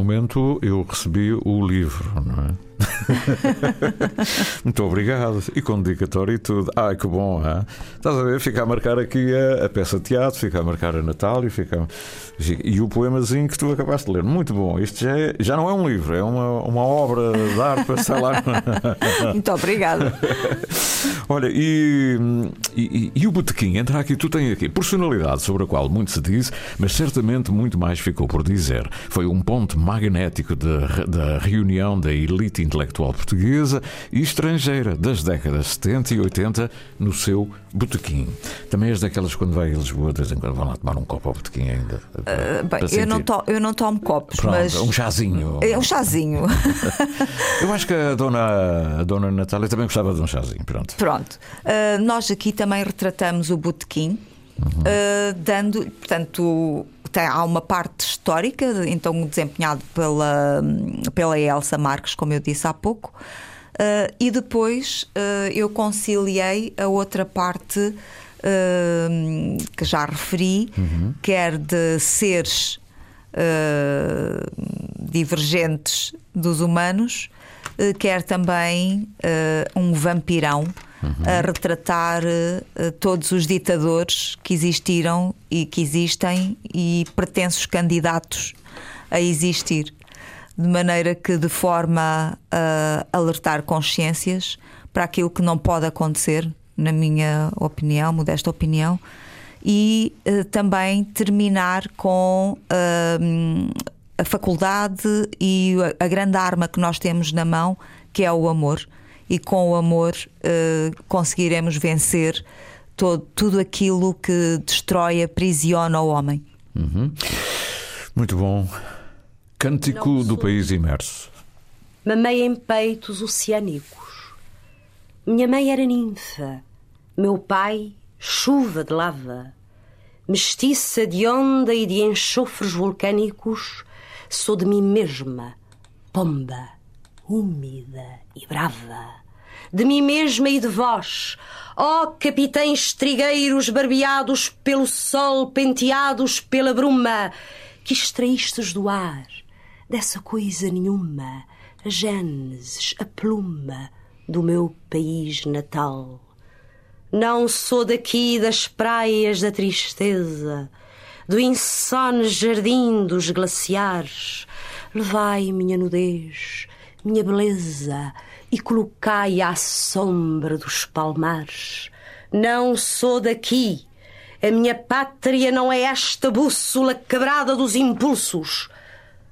S3: Momento eu recebi o livro, não é? <laughs> Muito obrigado. E com dedicatório e tudo. Ai, que bom, hein? estás a ver? Fica a marcar aqui a, a peça de teatro, fica a marcar a Natália, fica, e o poemazinho que tu acabaste de ler. Muito bom. Isto já, é, já não é um livro, é uma, uma obra de arte, sei lá. <laughs>
S4: Muito obrigado. <laughs>
S3: Olha, e, e, e, o botequim, entra aqui, tu tens aqui personalidade sobre a qual muito se diz, mas certamente muito mais ficou por dizer. Foi um ponto magnético da reunião da elite intelectual portuguesa e estrangeira das décadas 70 e 80 no seu botequim. Também és daquelas quando vai a Lisboa, de vez em quando vão lá tomar um copo ao botequim ainda.
S4: Uh, bem, eu não, to, eu não tomo copos,
S3: Pronto,
S4: mas.
S3: Um chazinho.
S4: É um chazinho. <laughs>
S3: eu acho que a dona, a dona Natália também gostava de um chazinho. Pronto.
S4: Pronto. Uh, nós aqui também retratamos o botequim. Uhum. Uh, dando, portanto, tem, há uma parte histórica, então desempenhado pela, pela Elsa Marques, como eu disse há pouco, uh, e depois eu conciliei a outra parte que já referi, uhum. quer de seres divergentes dos humanos, quer também um vampirão uhum. a retratar uh, todos os ditadores que existiram e que existem e pretensos candidatos a existir. De maneira que, de forma a alertar consciências para aquilo que não pode acontecer, na minha opinião, modesta opinião, e uh, também terminar com uh, a faculdade e a, a grande arma que nós temos na mão, que é o amor e com o amor uh, conseguiremos vencer todo, tudo aquilo que destrói, aprisiona o homem.
S3: Uhum. Muito bom. Cântico do país imerso.
S13: Mamei em peitos oceânicos. Minha mãe era ninfa, meu pai, chuva de lava. Mestiça de onda e de enxofres vulcânicos, sou de mim mesma, pomba, úmida e brava de mim mesma e de vós. Ó oh, capitães trigueiros barbeados pelo sol, penteados pela bruma, que extraístes do ar, dessa coisa nenhuma, a gênesis, a pluma do meu país natal. Não sou daqui das praias da tristeza, do insone jardim dos glaciares. Levai minha nudez, minha beleza, e colocai à sombra dos palmares. Não sou daqui. A minha pátria não é esta bússola quebrada dos impulsos.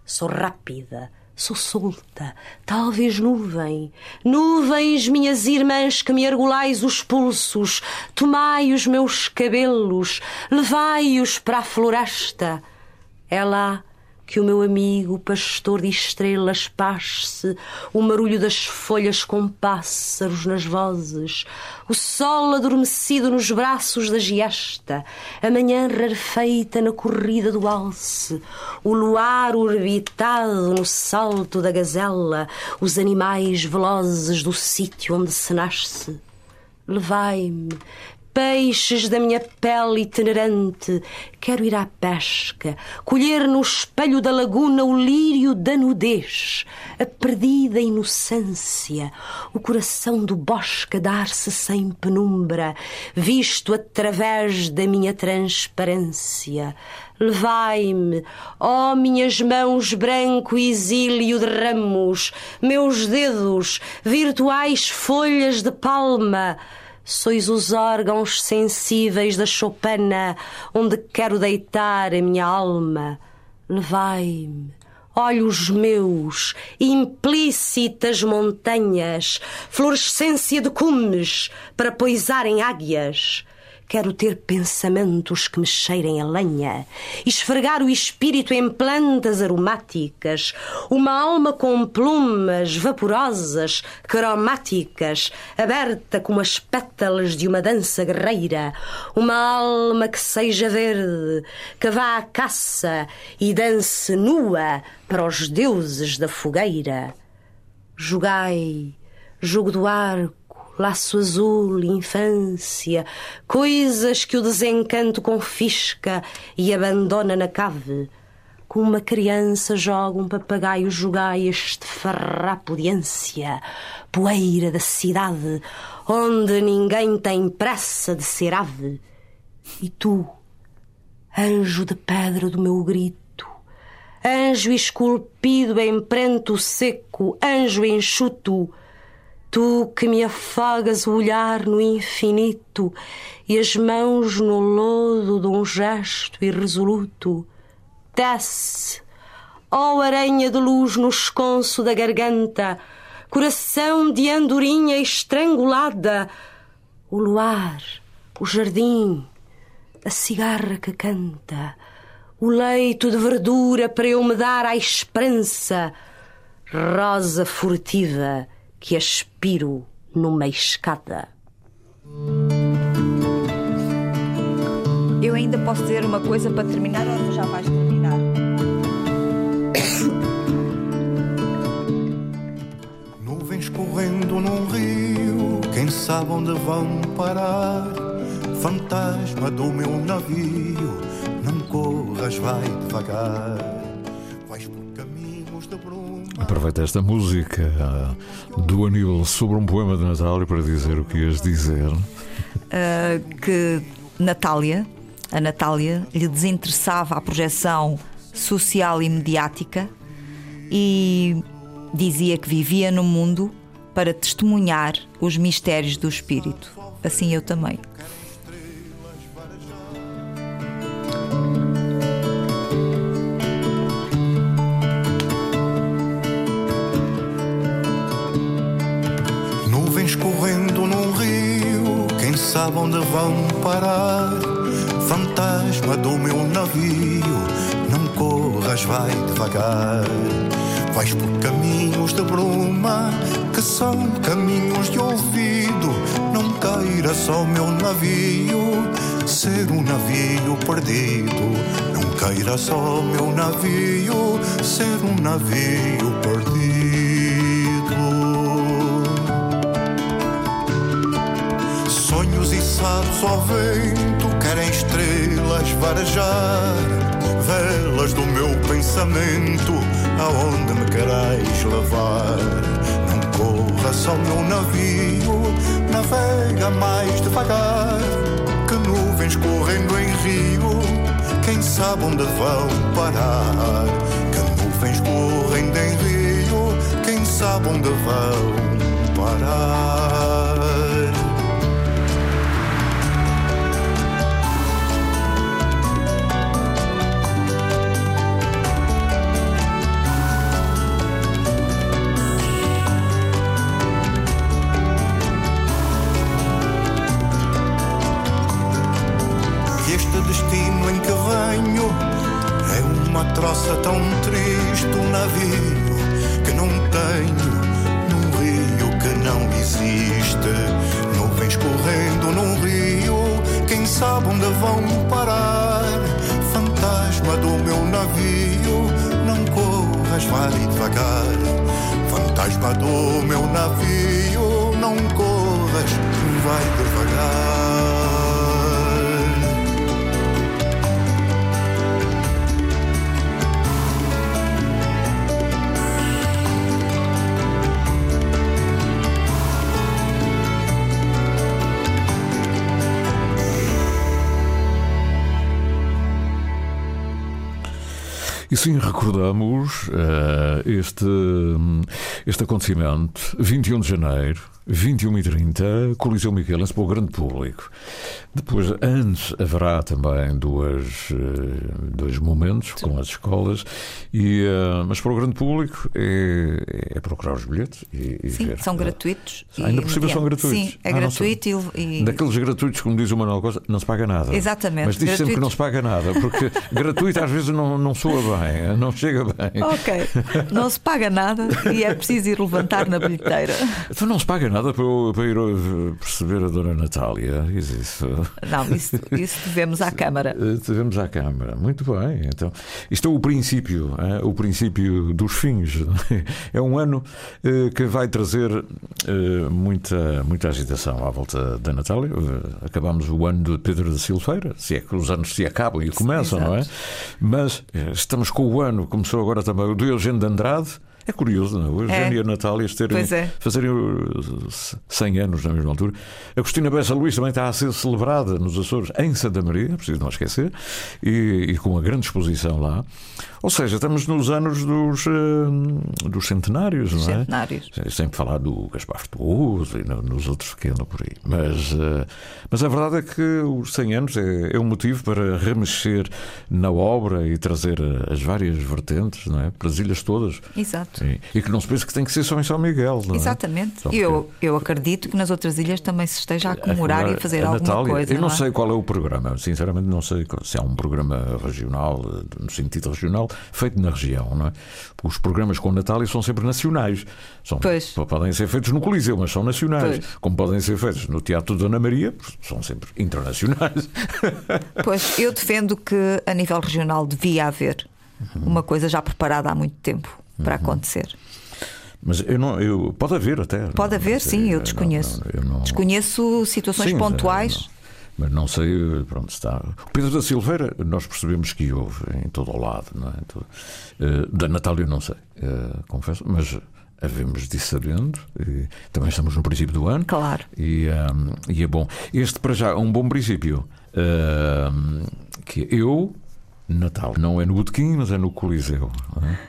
S13: Sou rápida, Sou solta, talvez nuvem. Nuvens, minhas irmãs, que me argolais os pulsos, tomai os meus cabelos, levai-os para a floresta. É lá que o meu amigo, pastor de estrelas, passe o marulho das folhas com pássaros nas vozes, o sol adormecido nos braços da giesta, a manhã rarefeita na corrida do alce, o luar orbitado no salto da gazela, os animais velozes do sítio onde se nasce. Levai-me, peixes da minha pele itinerante. Quero ir à pesca, colher no espelho da laguna o lírio da nudez, a perdida inocência, o coração do bosque dar-se sem penumbra, visto através da minha transparência. Levai-me, ó minhas mãos branco exílio de ramos, meus dedos, virtuais folhas de palma, Sois os órgãos sensíveis da chopana onde quero deitar a minha alma. Levai-me, olhos meus, implícitas montanhas, florescência de cumes para poisarem águias. Quero ter pensamentos que me cheirem a lenha, esfregar o espírito em plantas aromáticas, uma alma com plumas vaporosas, cromáticas, aberta como as pétalas de uma dança guerreira, uma alma que seja verde, que vá à caça e dance nua para os deuses da fogueira. Jogai, jogo do arco, laço azul, infância, coisas que o desencanto confisca e abandona na cave. Como uma criança joga um papagaio, jogai este farrapo de ânsia, poeira da cidade, onde ninguém tem pressa de ser ave. E tu, anjo de pedra do meu grito, anjo esculpido em pranto seco, anjo enxuto, Tu que me afagas o olhar no infinito e as mãos no lodo de um gesto irresoluto, desce, ó aranha de luz no esconso da garganta, coração de andorinha estrangulada, o luar, o jardim, a cigarra que canta, o leito de verdura para eu me dar à esperança, rosa furtiva que aspiro numa escada.
S4: Eu ainda posso dizer uma coisa para terminar ou já vais terminar? <coughs>
S14: Nuvens correndo num rio, quem sabe onde vão parar? Fantasma do meu navio, não corras, vai devagar.
S3: Aproveita esta música ah, do Aníbal sobre um poema de Natália para dizer o que ias dizer.
S4: Uh, que Natália, a Natália, lhe desinteressava a projeção social e mediática e dizia que vivia no mundo para testemunhar os mistérios do espírito. Assim eu também.
S14: Onde vão parar? Fantasma do meu navio, não corras, vai devagar. Vais por caminhos de bruma, que são caminhos de ouvido. Não queira só meu navio ser um navio perdido. Não queira só meu navio ser um navio perdido. Ao vento querem estrelas varejar, velas do meu pensamento, aonde me querais levar. Não corra só meu navio, navega mais devagar, que nuvens correndo em rio, quem sabe onde vão parar. Que nuvens correndo em rio, quem sabe onde vão
S3: Sim, recordamos uh, este, este acontecimento, 21 de janeiro, 21 e 30, Coliseu Michelense para o grande público. Depois, antes, haverá também duas, uh, dois momentos Sim. com as escolas, e, uh, mas para o grande público é, é procurar os bilhetes e, e
S4: Sim,
S3: ver.
S4: são gratuitos.
S3: Ainda por cima são gratuitos.
S4: Sim, é ah, gratuito e,
S3: Daqueles gratuitos, como diz o Manuel Costa, não se paga nada.
S4: Exatamente.
S3: Mas diz
S4: gratuito.
S3: sempre que não se paga nada, porque <laughs> gratuito às vezes não, não soa bem, não chega bem.
S4: Ok, não se paga nada e é preciso ir levantar na bilheteira.
S3: Então não se paga nada para, para ir perceber a Dona Natália. Isso. <laughs>
S4: Não, isso, isso devemos à Câmara.
S3: Devemos à Câmara. Muito bem. Então, isto é o princípio, é? o princípio dos fins. <laughs> É um ano eh, que vai trazer eh, muita, muita agitação à volta da Natália. Acabamos o ano de Pedro da Silveira, se é que os anos se acabam e começam, não é? Mas estamos com o ano, começou agora também o do Eugênio de Andrade. É curioso, não é? O Eugênio é. e a Natália terem, é. fazerem 100 anos na mesma altura. A Cristina Bessa Luís também está a ser celebrada nos Açores, em Santa Maria, preciso não esquecer, e, e com uma grande exposição lá. Ou seja, estamos nos anos dos, uh, dos centenários, não é?
S4: Centenários.
S3: Sempre falar do Gaspar Frutuoso e no, nos outros que andam por aí. Mas, uh, mas a verdade é que os 100 anos é, é um motivo para remexer na obra e trazer as várias vertentes, não é? Para as ilhas todas.
S4: Exato.
S3: E, e que não se pense que tem que ser só em São Miguel, não é?
S4: Exatamente. E eu, eu acredito que nas outras ilhas também se esteja a comemorar e a fazer a alguma
S3: Natália,
S4: coisa.
S3: Eu não,
S4: não é?
S3: sei qual é o programa, sinceramente não sei se é um programa regional, no sentido regional, feito na região, não é? Os programas com Natália são sempre nacionais. São,
S4: pois.
S3: Podem ser feitos no Coliseu, mas são nacionais.
S4: Pois.
S3: Como podem ser feitos no Teatro de Dona Maria, são sempre internacionais. <laughs>
S4: Pois, eu defendo que a nível regional devia haver uma coisa já preparada há muito tempo para
S3: Uhum.
S4: acontecer.
S3: Mas eu não, eu, pode haver até.
S4: Pode
S3: não,
S4: haver,
S3: não sei,
S4: sim, eu desconheço.
S3: não- eu
S4: Desconheço situações
S3: Sim, mas,
S4: pontuais.
S3: não- Mas não sei, pronto, está. O Pedro da Silveira, nós percebemos que houve em todo o lado, não é? Todo- Eh, da Natália, não sei, eh, confesso, mas havemos de sabendo. e também estamos no princípio do ano.
S4: Claro.
S3: E, ahm, e é bom. Este, para já, é um bom princípio. ahm, que eu, Natal, não é no Botequim, mas é no Coliseu. não é?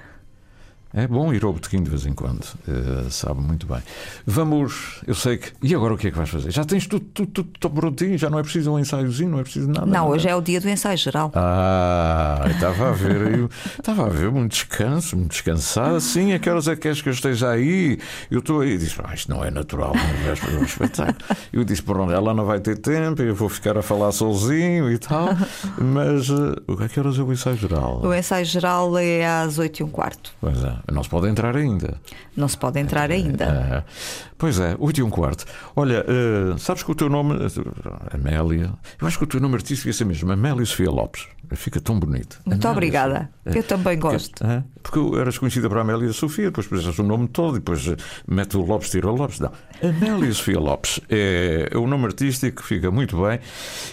S3: É bom ir ao botequim de vez em quando, eh, sabe muito bem. Vamos, eu sei que. E agora o que é que vais fazer? Já tens tudo, tudo, tudo, tudo prontinho, já não é preciso um ensaiozinho, não é preciso nada.
S4: Não,
S3: nada.
S4: hoje é o dia do ensaio geral.
S3: Ah, estava a ver <laughs> estava a ver muito descanso, muito descansado. Sim, a que horas é que queres que eu esteja aí? Eu estou aí, disse, ah, isto não é natural, não vais fazer um espetáculo. Eu disse, pronto, ela não vai ter tempo, eu vou ficar a falar sozinho e tal. <laughs> Mas eh, a que horas é o ensaio geral?
S4: O ensaio geral é às 8 e um quarto.
S3: Pois é, não se pode entrar ainda.
S4: Não se pode entrar ainda.
S3: Ah, pois é, 8 e um quarto. Olha, eh, sabes que o teu nome, eh, Amélia, eu acho que o teu nome artístico ia ser mesmo Amélia Sofia Lopes. Fica tão bonito.
S4: Muito
S3: Amélia
S4: obrigada. Eu também
S3: Porque-
S4: gosto.
S3: é, porque eu eras conhecida para Amélia Sofia, depois puseste o nome todo, e depois eh, mete o Lopes, tira o Lopes. Não. Amélia Sofia Lopes é o nome artístico, fica muito bem.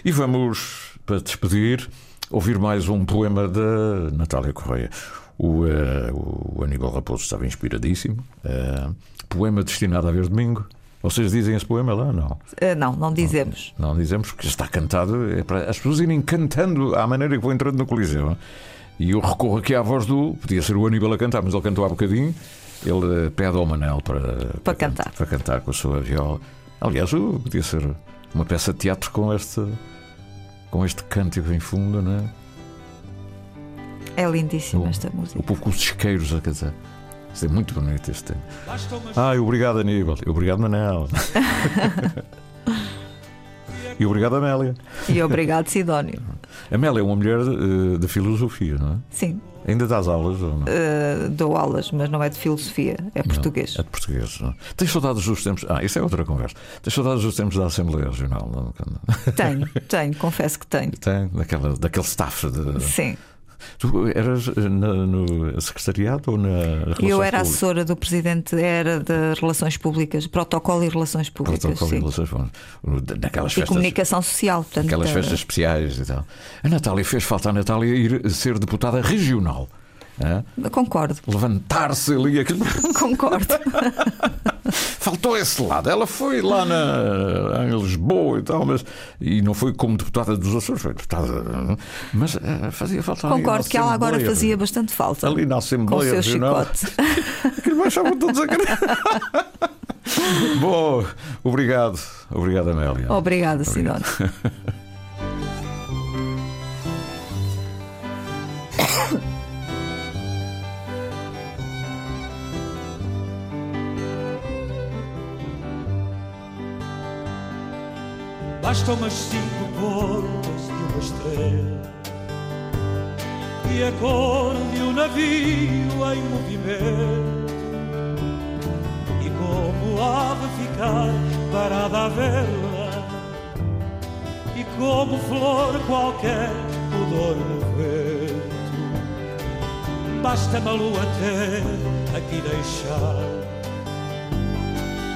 S3: E vamos, para despedir, ouvir mais um poema da Natália Correia. O, eh, o Aníbal Raposo estava inspiradíssimo. Eh, poema destinado a ver domingo. Vocês dizem esse poema lá? Não.
S4: Ah, não, não dizemos.
S3: Não dizemos porque está cantado, é para as pessoas irem cantando à maneira que vão entrando no Coliseu. E eu recorro aqui à voz do. Podia ser o Aníbal a cantar, mas ele cantou há bocadinho. Ele pede ao Manel para,
S4: Para cantar.
S3: para cantar com a sua viola. Aliás, uh, podia ser uma peça de teatro com este, com este cântico em fundo, não é?
S4: É lindíssima esta música.
S3: O povo com os isqueiros a cantar. Isto é muito bonito este tema. Ai, obrigado, Aníbal. Obrigado, Manel. <laughs> E obrigado, Amélia.
S4: E obrigado, Sidónio.
S3: Amélia é uma mulher de, de filosofia, não é?
S4: Sim.
S3: Ainda dás aulas ou não?
S4: Uh, dou aulas, mas não é de filosofia, é português.
S3: Não, é de português. Não. Tens saudades dos tempos. Ah, isso é outra conversa. Tens saudades dos tempos da Assembleia Regional? Não?
S4: Tenho, tenho, confesso que tenho.
S3: Tem, daquela, daquele staff de.
S4: Sim.
S3: Tu eras na, no secretariado ou na Relações
S4: Eu era
S3: Públicas?
S4: assessora do presidente, era de Relações Públicas, Protocolo e Relações Públicas.
S3: Protocolo
S4: sim.
S3: e Relações Públicas. Naquelas
S4: E
S3: festas.
S4: comunicação social. Portanto,
S3: Aquelas
S4: eh,
S3: festas especiais e tal. A Natália fez falta a Natália ir ser deputada regional. Hã?
S4: Concordo.
S3: Levantar-se ali. aquele- <laughs>
S4: Concordo.
S3: Faltou esse lado. Ela foi lá na, em Lisboa e tal, mas e não foi como deputada dos Açores, foi deputada. Mas eh, fazia falta
S4: Concordo que ela agora
S3: Assembleia.
S4: fazia bastante falta.
S3: Ali na
S4: com o
S3: Assembleia
S4: seu
S3: Regional.
S4: chicote. <laughs>
S3: Que baixavam todos a. <laughs> Bom, obrigado. Obrigado, Amélia.
S4: Obrigada, Sidónio.
S15: Bastam umas cinco pontas de uma estrela. E a de um navio em movimento. E como de ficar parada a vela. E como flor qualquer pudor no vento. Basta-me a lua até aqui deixar.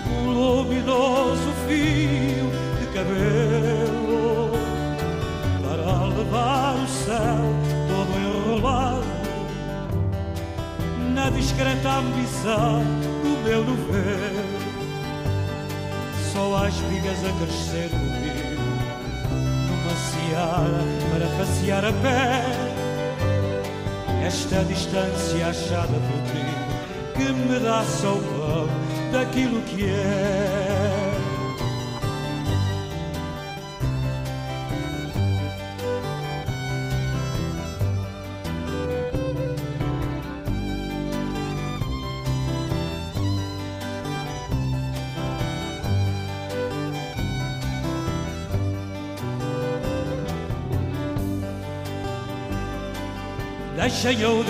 S15: Um luminoso fio cabelo para levar o céu todo enrolado na discreta ambição do meu novelo. Só há espigas a crescer no rio, numa seara para passear a pé. Esta distância achada por ti que me dá só o pão daquilo que é. Deixem o